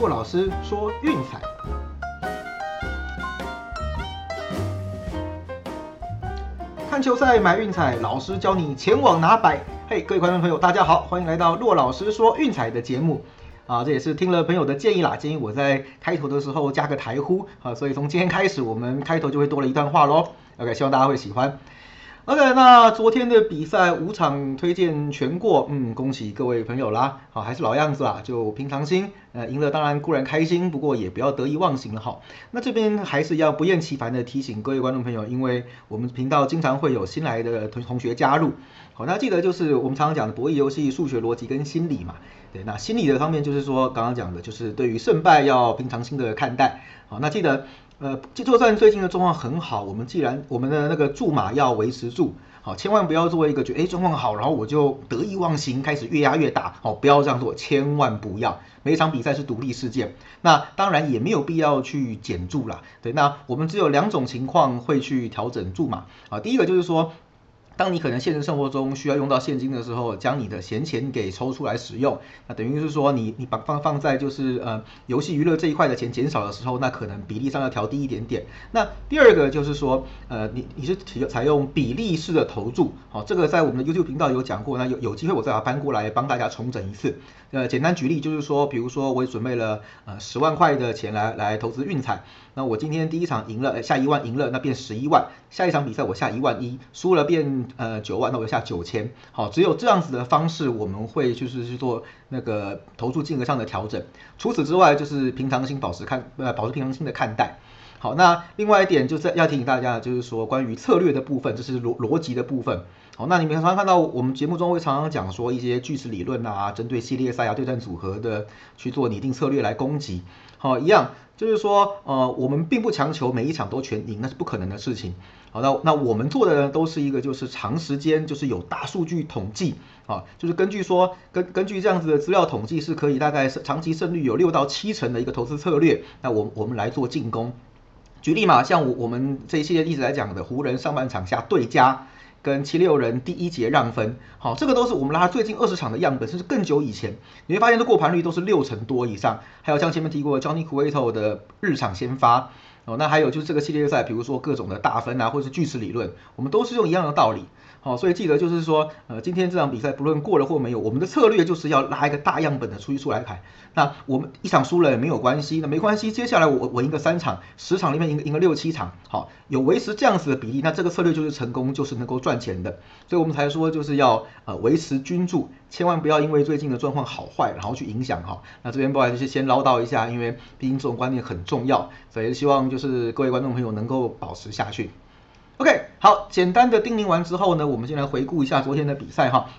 骆老师说运彩。看球赛买运彩，老师教你前往拿摆。嘿，各位观众朋友，大家好，欢迎来到骆老师说运彩的节目。啊，这也是听了朋友的建议啦，建议我在开头的时候加个台呼啊，所以从今天开始，我们开头就会多了一段话喽。OK，希望大家会喜欢。OK，那昨天的比赛五场推荐全过，嗯，恭喜各位朋友啦。好，还是老样子啦，就平常心。呃，赢了当然固然开心，不过也不要得意忘形了哈。那这边还是要不厌其烦的提醒各位观众朋友，因为我们频道经常会有新来的同同学加入。好，那记得就是我们常常讲的博弈游戏、数学逻辑跟心理嘛。对，那心理的方面就是说刚刚讲的，就是对于胜败要平常心的看待。好，那记得。呃，就算最近的状况很好，我们既然我们的那个注码要维持住，好，千万不要做一个觉得哎状况好，然后我就得意忘形，开始越压越大，好，不要这样做，千万不要。每一场比赛是独立事件，那当然也没有必要去减注啦。对，那我们只有两种情况会去调整注码啊，第一个就是说。当你可能现实生活中需要用到现金的时候，将你的闲钱给抽出来使用，那等于是说你你把放放在就是呃游戏娱乐这一块的钱减少的时候，那可能比例上要调低一点点。那第二个就是说，呃你你是采采用比例式的投注，好，这个在我们的 YouTube 频道有讲过，那有有机会我再把它搬过来帮大家重整一次。呃，简单举例就是说，比如说我准备了呃十万块的钱来来投资运彩，那我今天第一场赢了，下一万赢了，那变十一万，下一场比赛我下一万一，输了变呃九万，那我下九千，好，只有这样子的方式，我们会就是去做那个投注金额上的调整。除此之外，就是平常心保持看呃保持平常心的看待。好，那另外一点就是要提醒大家，就是说关于策略的部分，就是逻逻辑的部分。好，那你们常常看到我们节目中会常常讲说一些巨石理论啊，针对系列赛啊、对战组合的去做拟定策略来攻击。好，一样就是说，呃，我们并不强求每一场都全赢，那是不可能的事情。好，那那我们做的呢，都是一个就是长时间，就是有大数据统计，啊，就是根据说根根据这样子的资料统计，是可以大概是长期胜率有六到七成的一个投资策略，那我我们来做进攻。举例嘛，像我我们这一系列例子来讲的，湖人上半场下对家。跟七六人第一节让分，好，这个都是我们拉最近二十场的样本，甚至更久以前，你会发现这过盘率都是六成多以上。还有像前面提过 Johnny Cueto 的日场先发，哦，那还有就是这个系列赛，比如说各种的大分啊，或者是巨齿理论，我们都是用一样的道理。好，所以记得就是说，呃，今天这场比赛不论过了或没有，我们的策略就是要拉一个大样本的出一出来牌。那我们一场输了也没有关系，那没关系，接下来我我赢个三场，十场里面赢个赢个六七场，好，有维持这样子的比例，那这个策略就是成功，就是能够赚钱的。所以我们才说就是要呃维持均注，千万不要因为最近的状况好坏，然后去影响哈。那这边不好意思先唠叨一下，因为毕竟这种观念很重要，所以希望就是各位观众朋友能够保持下去。OK，好，简单的叮咛完之后呢，我们先来回顾一下昨天的比赛哈。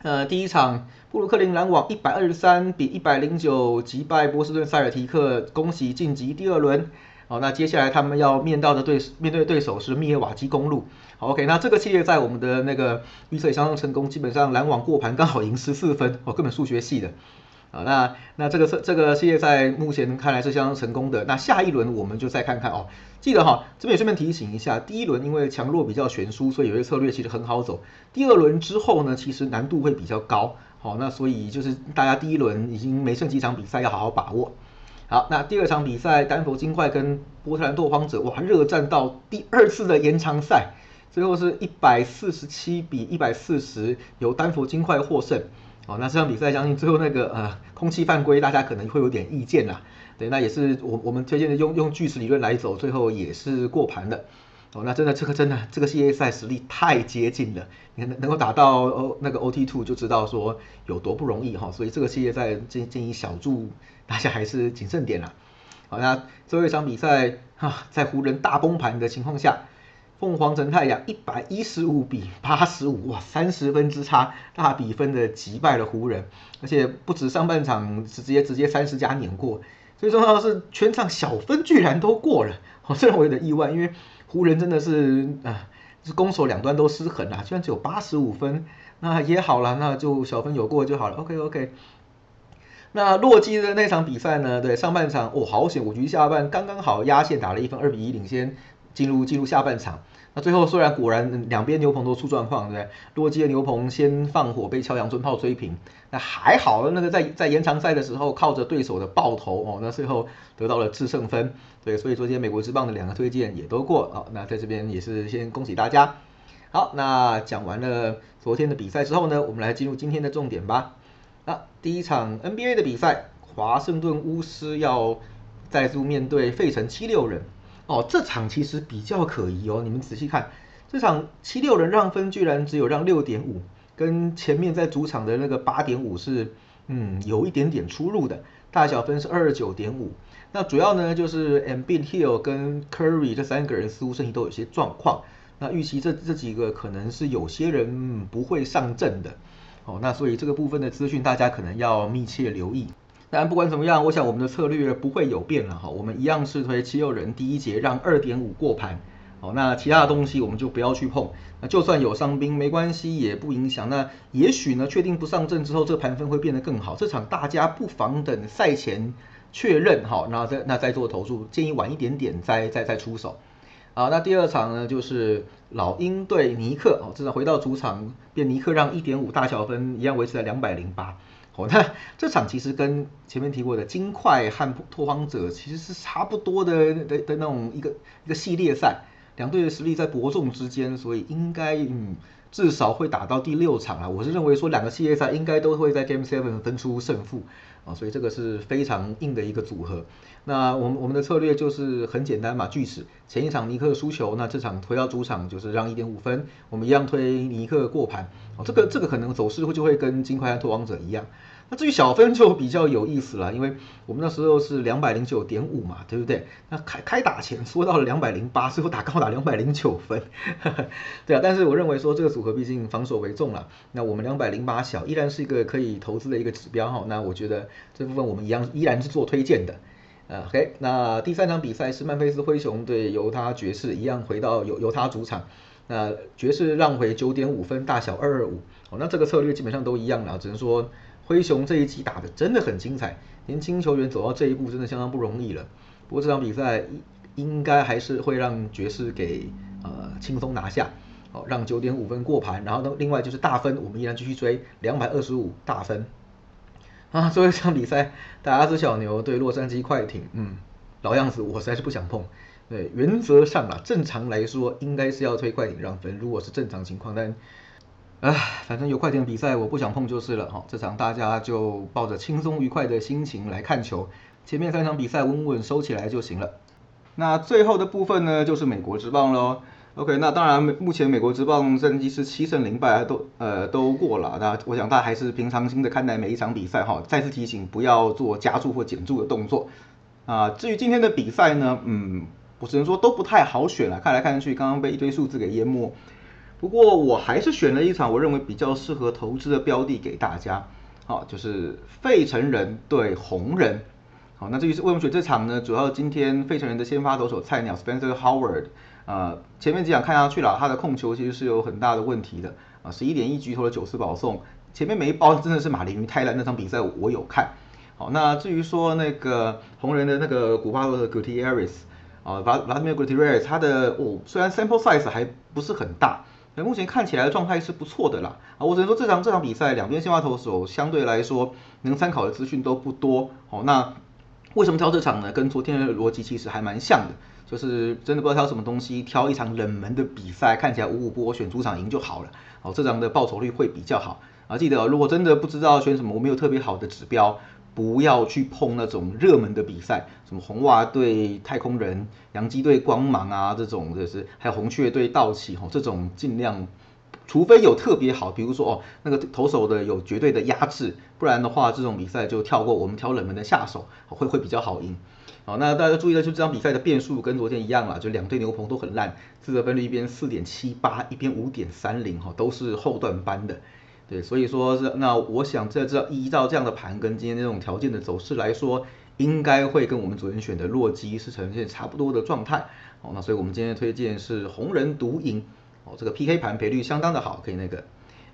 呃，第一场布鲁克林篮网一百二十三比一百零九击败波士顿塞尔提克，恭喜晋级第二轮。好，那接下来他们要面到的对面对的对手是密尔瓦基公路。好，OK，那这个系列在我们的那个预测也相当成功，基本上篮网过盘刚好赢十四分，哦，根本数学系的。啊，那那这个这这个系列赛目前看来是相当成功的。那下一轮我们就再看看哦。记得哈，这边也顺便提醒一下，第一轮因为强弱比较悬殊，所以有些策略其实很好走。第二轮之后呢，其实难度会比较高。好，那所以就是大家第一轮已经没剩几场比赛，要好好把握。好，那第二场比赛，丹佛金块跟波特兰拓荒者，哇，热战到第二次的延长赛，最后是一百四十七比一百四十，由丹佛金块获胜。哦，那这场比赛相信最后那个呃空气犯规，大家可能会有点意见啦。对，那也是我我们推荐的用用巨石理论来走，最后也是过盘的。哦，那真的这个真的这个系列赛实力太接近了，你看能能够打到哦那个 OT two 就知道说有多不容易哈。所以这个系列赛建建议小注大家还是谨慎点啦。好，那最后一场比赛哈，在湖人大崩盘的情况下。凤凰城太阳一百一十五比八十五，哇，三十分之差，大比分的击败了湖人，而且不止上半场直接直接三十加碾过，最重要的是全场小分居然都过了，哦，这让我有点意外，因为湖人真的是啊，是攻守两端都失衡啊，居然只有八十五分，那也好了，那就小分有过就好了，OK OK。那洛基的那场比赛呢？对，上半场哦好险，五局下半刚刚好压线打了一分，二比一领先。进入进入下半场，那最后虽然果然两边牛棚都出状况，对不对？洛基的牛棚先放火被敲阳尊炮追平，那还好，那个在在延长赛的时候靠着对手的爆头哦，那最后得到了制胜分，对，所以昨天美国之棒的两个推荐也都过啊，那在这边也是先恭喜大家。好，那讲完了昨天的比赛之后呢，我们来进入今天的重点吧。那第一场 NBA 的比赛，华盛顿巫师要再度面对费城七六人。哦，这场其实比较可疑哦。你们仔细看，这场七六人让分居然只有让六点五，跟前面在主场的那个八点五是，嗯，有一点点出入的。大小分是二十九点五。那主要呢就是 M B Hill 跟 Curry 这三个人似乎身体都有些状况。那预期这这几个可能是有些人不会上阵的。哦，那所以这个部分的资讯大家可能要密切留意。但不管怎么样，我想我们的策略不会有变了哈，我们一样是推七六人第一节让二点五过盘，好，那其他的东西我们就不要去碰，那就算有伤兵没关系，也不影响。那也许呢，确定不上阵之后，这盘分会变得更好。这场大家不妨等赛前确认哈，那再那再做投注，建议晚一点点再再再出手。好，那第二场呢，就是老鹰对尼克，哦，这场回到主场变尼克让一点五大小分，一样维持在两百零八。哦，那这场其实跟前面提过的金块和拓荒者其实是差不多的的的那种一个一个系列赛，两队的实力在伯仲之间，所以应该嗯至少会打到第六场啊。我是认为说两个系列赛应该都会在 Game Seven 分出胜负啊，所以这个是非常硬的一个组合。那我们我们的策略就是很简单嘛，锯齿前一场尼克输球，那这场回到主场就是让一点五分，我们一样推尼克过盘。哦，这个这个可能走势会就会跟金块和拓王者一样。那至于小分就比较有意思了，因为我们那时候是两百零九点五嘛，对不对？那开开打前缩到了两百零八，最后打高打两百零九分，对啊。但是我认为说这个组合毕竟防守为重了，那我们两百零八小依然是一个可以投资的一个指标哈。那我觉得这部分我们一样依然是做推荐的。呃，OK，那第三场比赛是曼菲斯灰熊对犹他爵士，一样回到犹犹他主场，那爵士让回九点五分，大小二二五。哦，那这个策略基本上都一样了，只能说。灰熊这一季打的真的很精彩，年轻球员走到这一步真的相当不容易了。不过这场比赛应该还是会让爵士给呃轻松拿下，哦，让九点五分过盘。然后呢，另外就是大分，我们依然继续追两百二十五大分。啊，最后一场比赛，达拉斯小牛对洛杉矶快艇，嗯，老样子，我实在是不想碰。对，原则上啊，正常来说应该是要推快艇让分，如果是正常情况，但。唉，反正有快艇比赛，我不想碰就是了哈。这场大家就抱着轻松愉快的心情来看球，前面三场比赛稳稳收起来就行了。那最后的部分呢，就是美国之棒喽。OK，那当然目前美国之棒战绩是七胜零败，都呃都过了。那我想大家还是平常心的看待每一场比赛哈。再次提醒，不要做加注或减注的动作。啊，至于今天的比赛呢，嗯，我只能说都不太好选了。看来看去，刚刚被一堆数字给淹没。不过我还是选了一场我认为比较适合投资的标的给大家，好，就是费城人对红人，好，那至于是为什么选这场呢？主要今天费城人的先发投手菜鸟 Spencer Howard，呃，前面几场看下去了，他的控球其实是有很大的问题的，啊，十一点一局投了九次保送，前面每一包 真的是马林鱼太烂，那场比赛我有看，好，那至于说那个红人的那个古巴的 Gutierrez，啊，Vladimir Gutierrez，他的哦，虽然 sample size 还不是很大。那目前看起来的状态是不错的啦，啊，我只能说这场这场比赛两边先发投手相对来说能参考的资讯都不多，哦，那为什么挑这场呢？跟昨天的逻辑其实还蛮像的，就是真的不知道挑什么东西，挑一场冷门的比赛，看起来五五波选主场赢就好了，哦，这场的报酬率会比较好，啊，记得如果真的不知道选什么，我没有特别好的指标。不要去碰那种热门的比赛，什么红袜对太空人、洋基对光芒啊，这种就是还有红雀对道奇吼，这种尽量，除非有特别好，比如说哦那个投手的有绝对的压制，不然的话这种比赛就跳过，我们挑冷门的下手会会比较好赢。好，那大家注意了就这场比赛的变数跟昨天一样啦，就两队牛棚都很烂，自责分率一边四点七八，一边五点三零哈，都是后段班的。对，所以说是那我想在这依照这样的盘跟今天这种条件的走势来说，应该会跟我们昨天选的洛基是呈现差不多的状态。哦，那所以我们今天推荐是红人独赢。哦，这个 PK 盘赔率相当的好，可以那个。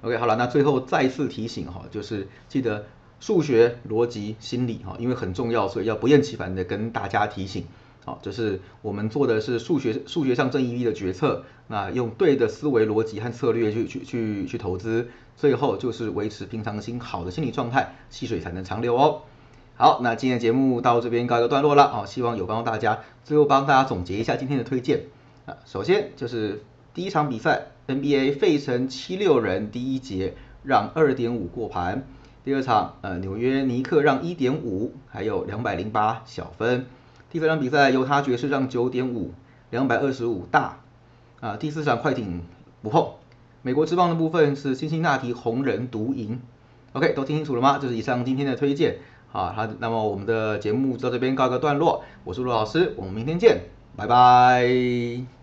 OK，好了，那最后再次提醒哈，就是记得数学、逻辑、心理哈，因为很重要，所以要不厌其烦的跟大家提醒。好，就是我们做的是数学数学上正义 V 的决策，那用对的思维逻辑和策略去去去去投资，最后就是维持平常心好的心理状态，细水才能长流哦。好，那今天节目到这边告一个段落了啊，希望有帮到大家。最后帮大家总结一下今天的推荐啊，首先就是第一场比赛 NBA 费城七六人第一节让二点五过盘，第二场呃纽约尼克让一点五，还有两百零八小分。第三场比赛，犹他爵士让九点五，两百二十五大。啊，第四场快艇不碰。美国之棒的部分是辛辛那提红人独赢。OK，都听清楚了吗？这是以上今天的推荐。好，好，那么我们的节目到这边告一个段落。我是陆老师，我们明天见，拜拜。